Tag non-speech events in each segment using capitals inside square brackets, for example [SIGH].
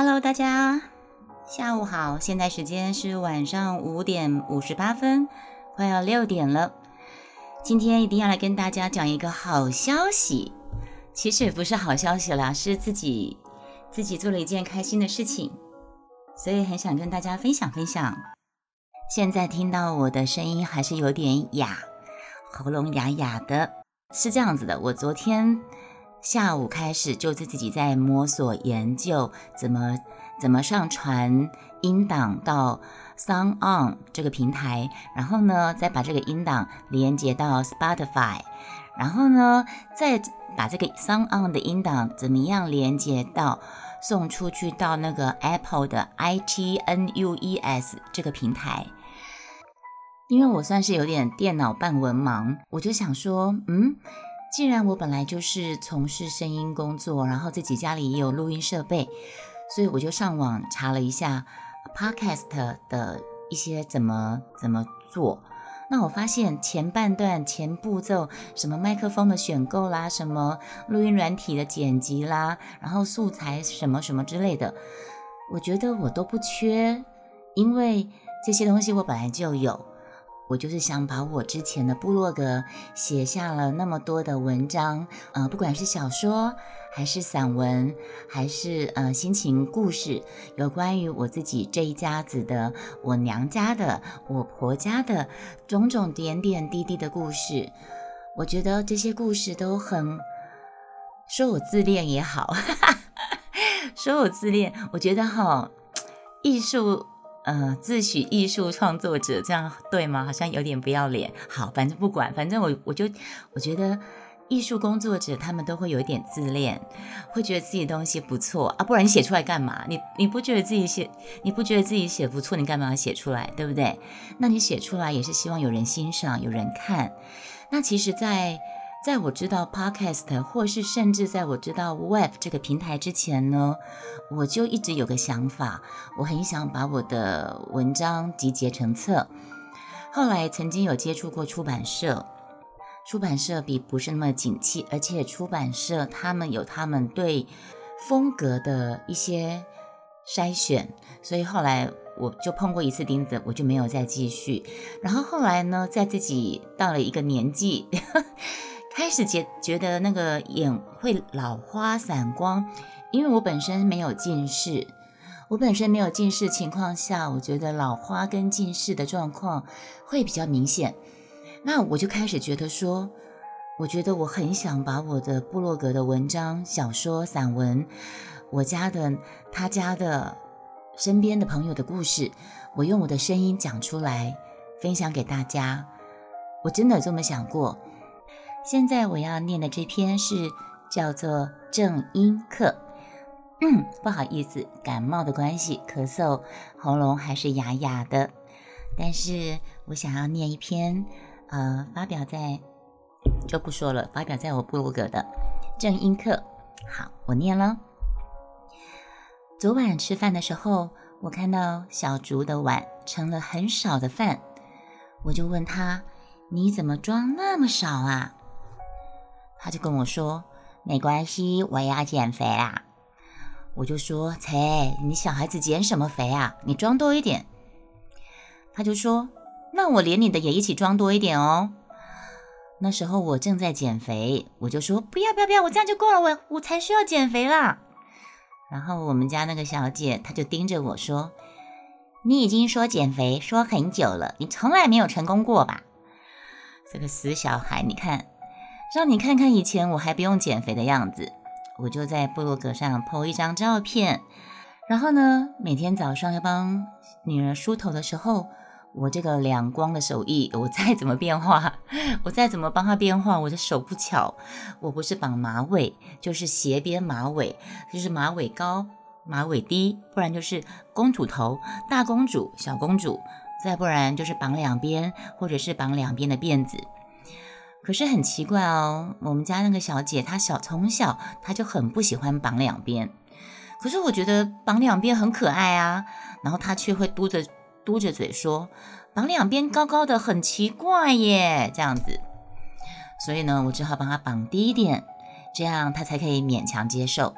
Hello，大家下午好，现在时间是晚上五点五十八分，快要六点了。今天一定要来跟大家讲一个好消息，其实也不是好消息啦，是自己自己做了一件开心的事情，所以很想跟大家分享分享。现在听到我的声音还是有点哑，喉咙哑哑的，是这样子的。我昨天。下午开始就自己在摸索研究怎么怎么上传音档到 Sound On 这个平台，然后呢再把这个音档连接到 Spotify，然后呢再把这个 Sound On 的音档怎么样连接到送出去到那个 Apple 的 iTunes 这个平台。因为我算是有点电脑半文盲，我就想说，嗯。既然我本来就是从事声音工作，然后自己家里也有录音设备，所以我就上网查了一下 podcast 的一些怎么怎么做。那我发现前半段前步骤，什么麦克风的选购啦，什么录音软体的剪辑啦，然后素材什么什么之类的，我觉得我都不缺，因为这些东西我本来就有。我就是想把我之前的部落格写下了那么多的文章，呃，不管是小说，还是散文，还是呃心情故事，有关于我自己这一家子的，我娘家的，我婆家的种种点点滴滴的故事，我觉得这些故事都很，说我自恋也好，[LAUGHS] 说我自恋，我觉得哈，艺术。呃，自诩艺术创作者，这样对吗？好像有点不要脸。好，反正不管，反正我我就我觉得艺术工作者他们都会有一点自恋，会觉得自己东西不错啊，不然你写出来干嘛？你你不觉得自己写，你不觉得自己写不错，你干嘛要写出来？对不对？那你写出来也是希望有人欣赏，有人看。那其实，在在我知道 Podcast，或是甚至在我知道 Web 这个平台之前呢，我就一直有个想法，我很想把我的文章集结成册。后来曾经有接触过出版社，出版社比不是那么景气，而且出版社他们有他们对风格的一些筛选，所以后来我就碰过一次钉子，我就没有再继续。然后后来呢，在自己到了一个年纪。开始觉觉得那个眼会老花散光，因为我本身没有近视，我本身没有近视情况下，我觉得老花跟近视的状况会比较明显。那我就开始觉得说，我觉得我很想把我的部落格的文章、小说、散文，我家的、他家的、身边的朋友的故事，我用我的声音讲出来，分享给大家。我真的这么想过。现在我要念的这篇是叫做正音课。嗯，不好意思，感冒的关系，咳嗽，喉咙还是哑哑的。但是我想要念一篇，呃，发表在就不说了，发表在我部落格的正音课。好，我念了。昨晚吃饭的时候，我看到小竹的碗盛了很少的饭，我就问他：“你怎么装那么少啊？”他就跟我说：“没关系，我也要减肥啦。”我就说：“切，你小孩子减什么肥啊？你装多一点。”他就说：“那我连你的也一起装多一点哦。”那时候我正在减肥，我就说：“不要不要不要，我这样就够了，我我才需要减肥啦。”然后我们家那个小姐，她就盯着我说：“你已经说减肥说很久了，你从来没有成功过吧？”这个死小孩，你看。让你看看以前我还不用减肥的样子，我就在部落格上 po 一张照片，然后呢，每天早上要帮女儿梳头的时候，我这个两光的手艺，我再怎么变化，我再怎么帮她变化，我的手不巧，我不是绑马尾，就是斜边马尾，就是马尾高，马尾低，不然就是公主头，大公主，小公主，再不然就是绑两边，或者是绑两边的辫子。可是很奇怪哦，我们家那个小姐，她小从小她就很不喜欢绑两边。可是我觉得绑两边很可爱啊，然后她却会嘟着嘟着嘴说，绑两边高高的很奇怪耶，这样子。所以呢，我只好帮她绑低一点，这样她才可以勉强接受。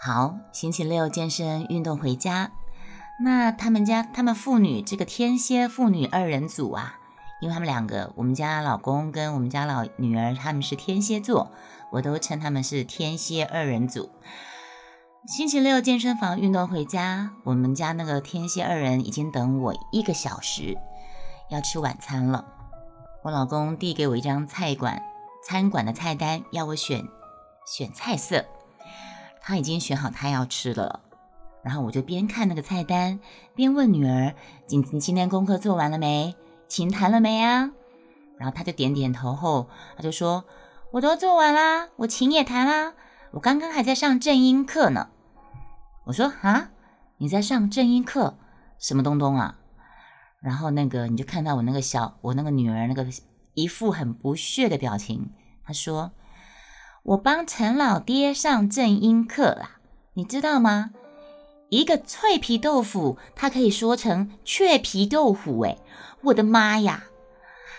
好，星期六健身运动回家，那他们家他们父女这个天蝎父女二人组啊，因为他们两个，我们家老公跟我们家老女儿他们是天蝎座，我都称他们是天蝎二人组。星期六健身房运动回家，我们家那个天蝎二人已经等我一个小时，要吃晚餐了。我老公递给我一张菜馆餐馆的菜单，要我选选菜色。他已经选好他要吃的了，然后我就边看那个菜单，边问女儿：“今你今天功课做完了没？琴弹了没啊？”然后他就点点头后，他就说：“我都做完啦，我琴也弹啦，我刚刚还在上正音课呢。”我说：“啊，你在上正音课？什么东东啊？”然后那个你就看到我那个小我那个女儿那个一副很不屑的表情。她说：“我帮陈老爹上正音课啦，你知道吗？一个脆皮豆腐，它可以说成雀皮豆腐。哎，我的妈呀！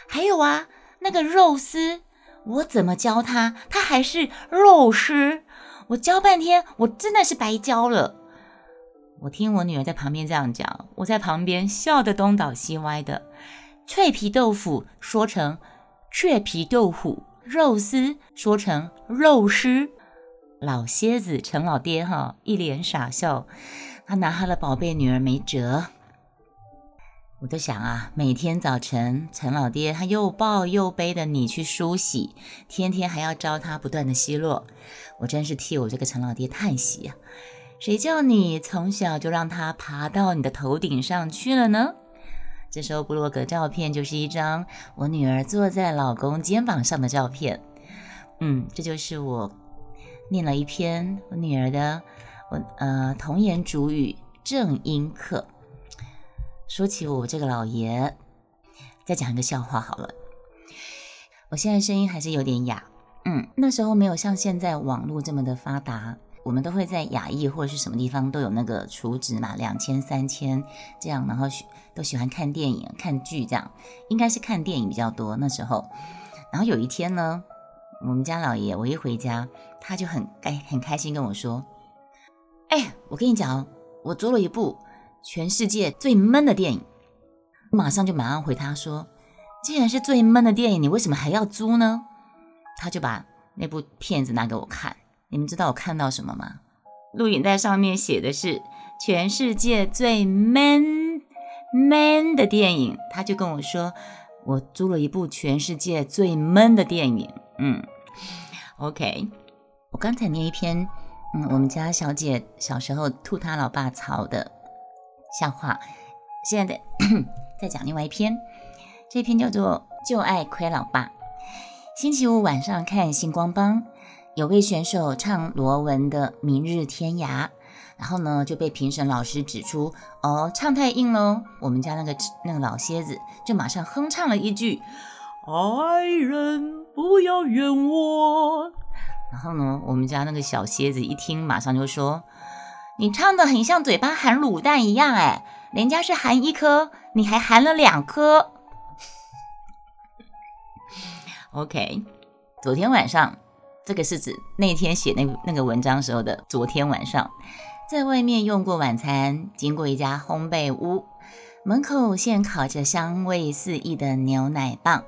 还有啊，那个肉丝，我怎么教他，他还是肉丝。我教半天，我真的是白教了。”我听我女儿在旁边这样讲，我在旁边笑得东倒西歪的。脆皮豆腐说成雀皮豆腐，肉丝说成肉丝。老蝎子陈老爹哈一脸傻笑，他拿他的宝贝女儿没辙。我在想啊，每天早晨陈老爹他又抱又背的你去梳洗，天天还要招他不断的奚落，我真是替我这个陈老爹叹息呀。谁叫你从小就让他爬到你的头顶上去了呢？这时候，布洛格照片就是一张我女儿坐在老公肩膀上的照片。嗯，这就是我念了一篇我女儿的我呃童言主语正音课。说起我这个老爷，再讲一个笑话好了。我现在声音还是有点哑，嗯，那时候没有像现在网络这么的发达。我们都会在雅艺或者是什么地方都有那个储值嘛，两千、三千这样，然后都喜欢看电影、看剧这样，应该是看电影比较多那时候。然后有一天呢，我们家老爷我一回家，他就很开很开心跟我说：“哎，我跟你讲，我租了一部全世界最闷的电影。”马上就马上回他说：“既然是最闷的电影，你为什么还要租呢？”他就把那部片子拿给我看。你们知道我看到什么吗？录影带上面写的是全世界最 man man 的电影，他就跟我说，我租了一部全世界最闷的电影。嗯，OK，我刚才念一篇，嗯，我们家小姐小时候吐她老爸槽的笑话，现在 [COUGHS] 再讲另外一篇，这篇叫做就爱亏老爸。星期五晚上看星光帮。有位选手唱罗文的《明日天涯》，然后呢就被评审老师指出，哦，唱太硬喽。我们家那个那个老蝎子就马上哼唱了一句：“爱人不要怨我。”然后呢，我们家那个小蝎子一听，马上就说：“你唱的很像嘴巴含卤蛋一样，哎，人家是含一颗，你还含了两颗。[LAUGHS] ”OK，昨天晚上。这个是指那天写那那个文章时候的昨天晚上，在外面用过晚餐，经过一家烘焙屋，门口现烤着香味四溢的牛奶棒，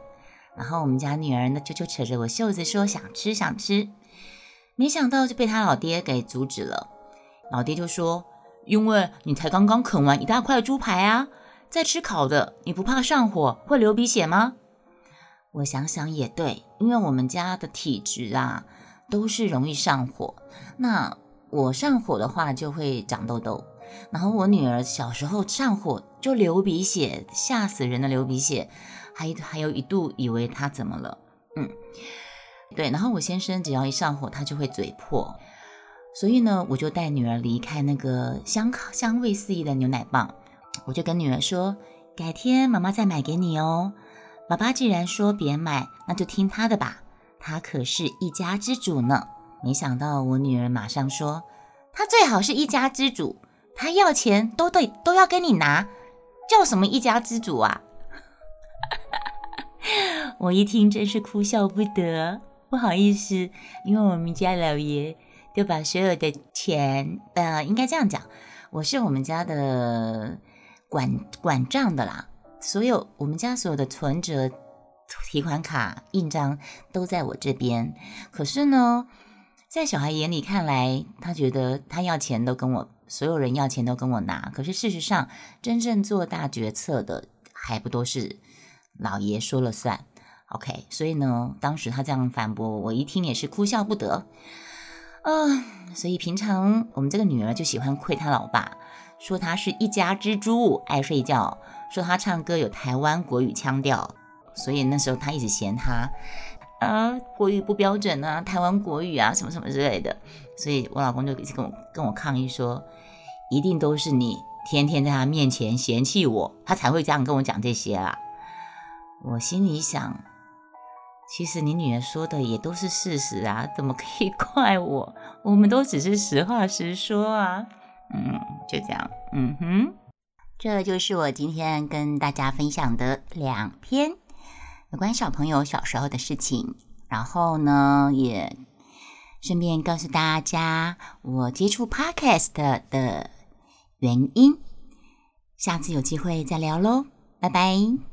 然后我们家女儿呢就就扯着我袖子说想吃想吃，没想到就被他老爹给阻止了。老爹就说：“因为你才刚刚啃完一大块猪排啊，在吃烤的，你不怕上火会流鼻血吗？”我想想也对，因为我们家的体质啊，都是容易上火。那我上火的话就会长痘痘，然后我女儿小时候上火就流鼻血，吓死人的流鼻血，还还有一度以为他怎么了。嗯，对。然后我先生只要一上火，他就会嘴破，所以呢，我就带女儿离开那个香香味四溢的牛奶棒，我就跟女儿说，改天妈妈再买给你哦。爸爸既然说别买，那就听他的吧。他可是一家之主呢。没想到我女儿马上说：“他最好是一家之主，他要钱都对都要跟你拿，叫什么一家之主啊？” [LAUGHS] 我一听真是哭笑不得。不好意思，因为我们家老爷就把所有的钱，呃，应该这样讲，我是我们家的管管账的啦，所有我们家所有的存折、提款卡、印章都在我这边。可是呢，在小孩眼里看来，他觉得他要钱都跟我，所有人要钱都跟我拿。可是事实上，真正做大决策的还不都是老爷说了算。OK，所以呢，当时他这样反驳，我一听也是哭笑不得。嗯，所以平常我们这个女儿就喜欢亏他老爸，说他是一家之主，爱睡觉，说他唱歌有台湾国语腔调，所以那时候他一直嫌他啊国语不标准啊，台湾国语啊什么什么之类的。所以我老公就一直跟我跟我抗议说，一定都是你天天在他面前嫌弃我，他才会这样跟我讲这些啊。我心里想。其实你女儿说的也都是事实啊，[LAUGHS] 怎么可以怪我？我们都只是实话实说啊。嗯，就这样。嗯哼，这就是我今天跟大家分享的两篇有关小朋友小时候的事情。然后呢，也顺便告诉大家我接触 Podcast 的原因。下次有机会再聊喽，拜拜。